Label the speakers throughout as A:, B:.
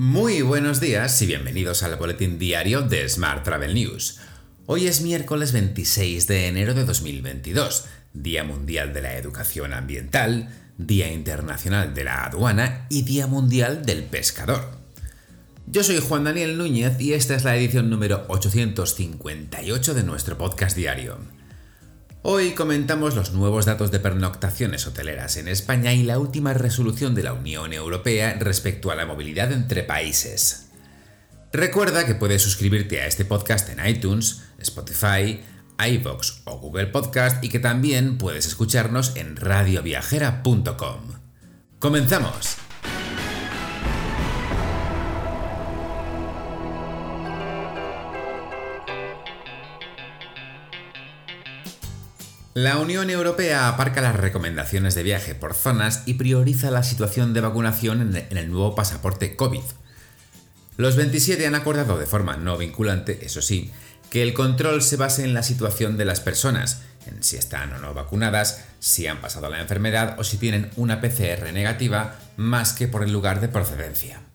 A: Muy buenos días y bienvenidos al boletín diario de Smart Travel News. Hoy es miércoles 26 de enero de 2022, Día Mundial de la Educación Ambiental, Día Internacional de la Aduana y Día Mundial del Pescador. Yo soy Juan Daniel Núñez y esta es la edición número 858 de nuestro podcast diario. Hoy comentamos los nuevos datos de pernoctaciones hoteleras en España y la última resolución de la Unión Europea respecto a la movilidad entre países. Recuerda que puedes suscribirte a este podcast en iTunes, Spotify, iVoox o Google Podcast y que también puedes escucharnos en radioviajera.com. ¡Comenzamos! La Unión Europea aparca las recomendaciones de viaje por zonas y prioriza la situación de vacunación en el nuevo pasaporte COVID. Los 27 han acordado de forma no vinculante, eso sí, que el control se base en la situación de las personas, en si están o no vacunadas, si han pasado la enfermedad o si tienen una PCR negativa, más que por el lugar de procedencia.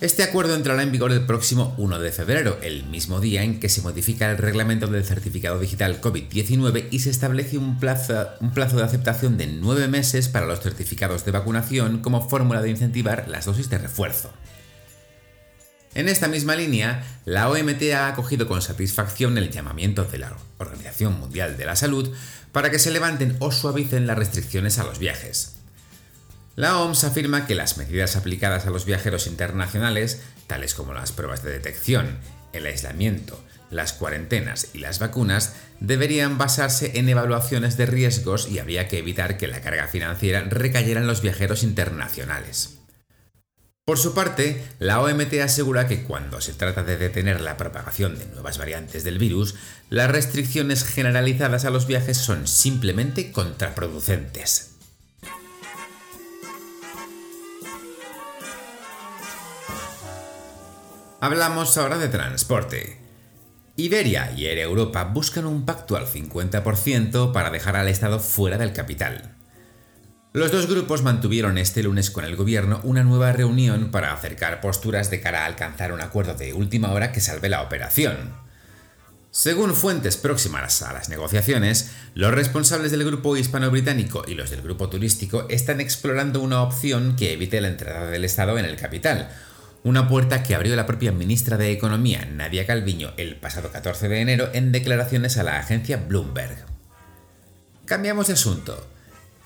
A: Este acuerdo entrará en vigor el próximo 1 de febrero, el mismo día en que se modifica el reglamento del certificado digital COVID-19 y se establece un plazo, de aceptación de nueve meses para los certificados de vacunación como fórmula de incentivar las dosis de refuerzo. En esta misma línea, la OMT ha acogido con satisfacción el llamamiento de la Organización Mundial de la Salud para que se levanten o suavicen las restricciones a los viajes. La OMS afirma que las medidas aplicadas a los viajeros internacionales, tales como las pruebas de detección, el aislamiento, las cuarentenas y las vacunas, deberían basarse en evaluaciones de riesgos y habría que evitar que la carga financiera recayera en los viajeros internacionales. Por su parte, la OMT asegura que cuando se trata de detener la propagación de nuevas variantes del virus, las restricciones generalizadas a los viajes son simplemente contraproducentes. Hablamos ahora de transporte. Iberia y Air Europa buscan un pacto al 50% para dejar al Estado fuera del capital. Los dos grupos mantuvieron este lunes con el gobierno una nueva reunión para acercar posturas de cara a alcanzar un acuerdo de última hora que salve la operación. Según fuentes próximas a las negociaciones, los responsables del grupo hispano-británico y los del grupo turístico están explorando una opción que evite la entrada del Estado en el capital, una puerta que abrió la propia ministra de Economía, Nadia Calviño, el pasado 14 de enero en declaraciones a la agencia Bloomberg. Cambiamos de asunto.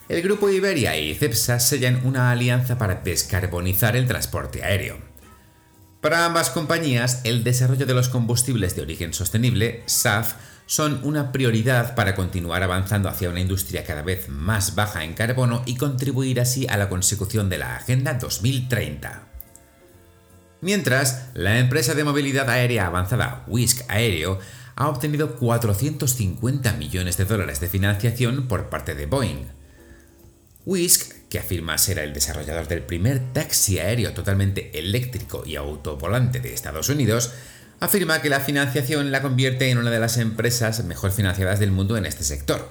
A: El grupo Iberia y Cepsa sellan una alianza para descarbonizar el transporte aéreo. Para ambas compañías, el desarrollo de los combustibles de origen sostenible, SAF, son una prioridad para continuar avanzando hacia una industria cada vez más baja en carbono y contribuir así a la consecución de la Agenda 2030. Mientras, la empresa de movilidad aérea avanzada Whisk Aéreo ha obtenido 450 millones de dólares de financiación por parte de Boeing. Whisk, que afirma ser el desarrollador del primer taxi aéreo totalmente eléctrico y autovolante de Estados Unidos, afirma que la financiación la convierte en una de las empresas mejor financiadas del mundo en este sector.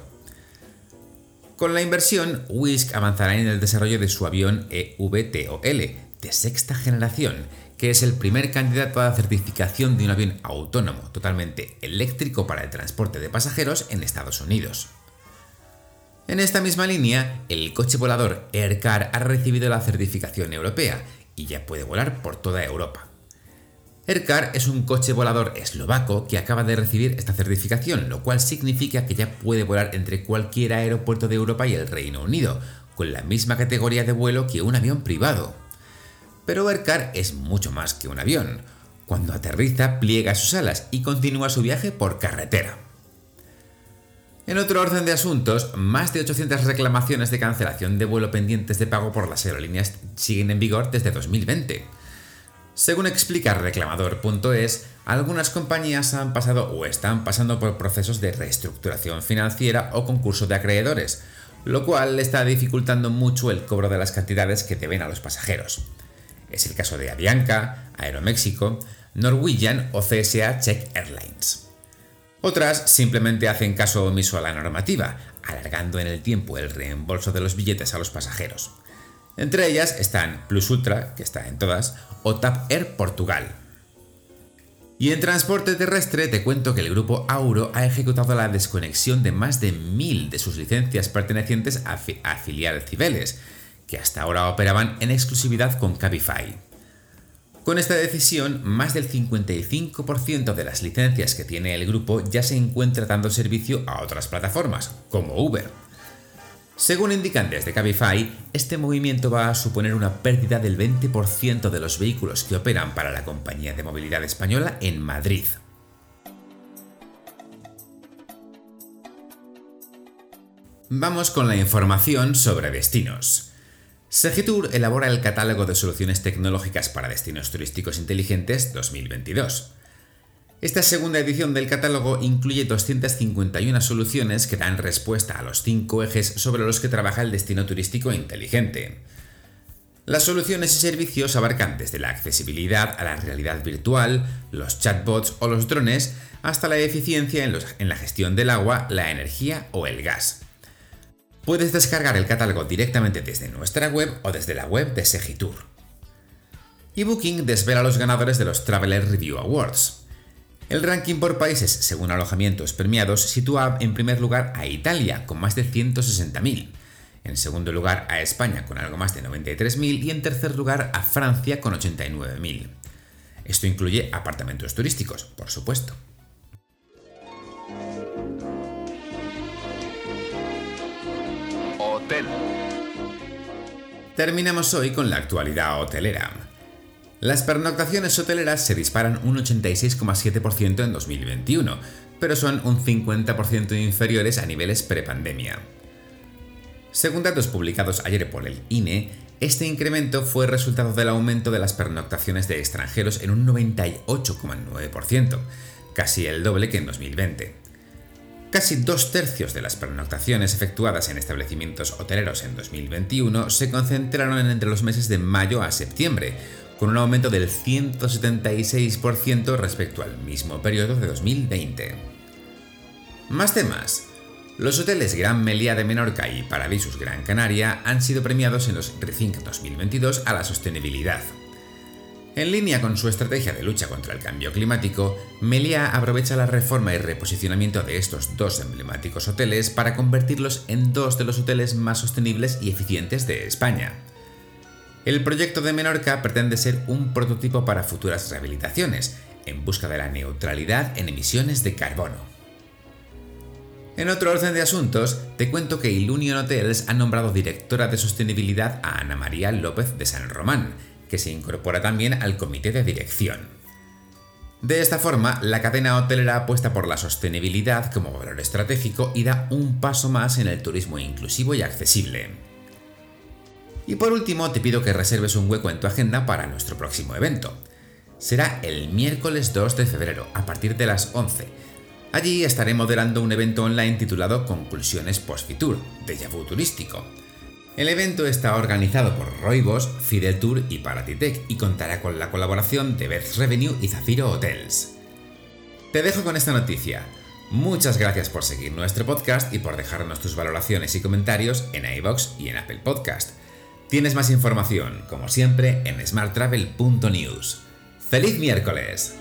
A: Con la inversión, Whisk avanzará en el desarrollo de su avión EVTOL de sexta generación, que es el primer candidato a la certificación de un avión autónomo totalmente eléctrico para el transporte de pasajeros en Estados Unidos. En esta misma línea, el coche volador AirCar ha recibido la certificación europea y ya puede volar por toda Europa. AirCar es un coche volador eslovaco que acaba de recibir esta certificación, lo cual significa que ya puede volar entre cualquier aeropuerto de Europa y el Reino Unido, con la misma categoría de vuelo que un avión privado. Pero Aircar es mucho más que un avión. Cuando aterriza, pliega sus alas y continúa su viaje por carretera. En otro orden de asuntos, más de 800 reclamaciones de cancelación de vuelo pendientes de pago por las aerolíneas siguen en vigor desde 2020. Según explica reclamador.es, algunas compañías han pasado o están pasando por procesos de reestructuración financiera o concurso de acreedores, lo cual está dificultando mucho el cobro de las cantidades que deben a los pasajeros. Es el caso de Avianca, Aeroméxico, Norwegian o CSA Czech Airlines. Otras simplemente hacen caso omiso a la normativa, alargando en el tiempo el reembolso de los billetes a los pasajeros. Entre ellas están Plus Ultra, que está en todas, o TAP Air Portugal. Y en transporte terrestre te cuento que el grupo Auro ha ejecutado la desconexión de más de mil de sus licencias pertenecientes a, a filial Cibeles, que hasta ahora operaban en exclusividad con Cabify. Con esta decisión, más del 55% de las licencias que tiene el grupo ya se encuentra dando servicio a otras plataformas, como Uber. Según indican desde Cabify, este movimiento va a suponer una pérdida del 20% de los vehículos que operan para la compañía de movilidad española en Madrid. Vamos con la información sobre destinos. Segitur elabora el catálogo de soluciones tecnológicas para destinos turísticos inteligentes 2022. Esta segunda edición del catálogo incluye 251 soluciones que dan respuesta a los cinco ejes sobre los que trabaja el destino turístico inteligente. Las soluciones y servicios abarcan desde la accesibilidad a la realidad virtual, los chatbots o los drones, hasta la eficiencia en, en la gestión del agua, la energía o el gas. Puedes descargar el catálogo directamente desde nuestra web o desde la web de Segitur. eBooking desvela a los ganadores de los Traveler Review Awards. El ranking por países según alojamientos premiados sitúa en primer lugar a Italia con más de 160.000, en segundo lugar a España con algo más de 93.000 y en tercer lugar a Francia con 89.000. Esto incluye apartamentos turísticos, por supuesto. Terminamos hoy con la actualidad hotelera. Las pernoctaciones hoteleras se disparan un 86,7% en 2021, pero son un 50% inferiores a niveles prepandemia. Según datos publicados ayer por el INE, este incremento fue resultado del aumento de las pernoctaciones de extranjeros en un 98,9%, casi el doble que en 2020. Casi dos tercios de las pernoctaciones efectuadas en establecimientos hoteleros en 2021 se concentraron entre los meses de mayo a septiembre, con un aumento del 176% respecto al mismo periodo de 2020. Más temas. Los hoteles Gran Meliá de Menorca y Paradisus Gran Canaria han sido premiados en los Rethink 2022 a la sostenibilidad. En línea con su estrategia de lucha contra el cambio climático, Meliá aprovecha la reforma y reposicionamiento de estos dos emblemáticos hoteles para convertirlos en dos de los hoteles más sostenibles y eficientes de España. El proyecto de Menorca pretende ser un prototipo para futuras rehabilitaciones, en busca de la neutralidad en emisiones de carbono. En otro orden de asuntos, te cuento que Ilunion Hotels ha nombrado directora de sostenibilidad a Ana María López de San Román, que se incorpora también al comité de dirección. De esta forma, la cadena hotelera apuesta por la sostenibilidad como valor estratégico y da un paso más en el turismo inclusivo y accesible. Y por último, te pido que reserves un hueco en tu agenda para nuestro próximo evento. Será el miércoles 2 de febrero, a partir de las 11. Allí estaré moderando un evento online titulado Conclusiones Post-Fitur, de Yahoo Turístico el evento está organizado por Roibos, Fidel Tour y Paratitech y contará con la colaboración de Beth Revenue y Zafiro Hotels. Te dejo con esta noticia. Muchas gracias por seguir nuestro podcast y por dejarnos tus valoraciones y comentarios en iBox y en Apple Podcast. Tienes más información, como siempre, en smarttravel.news. ¡Feliz miércoles!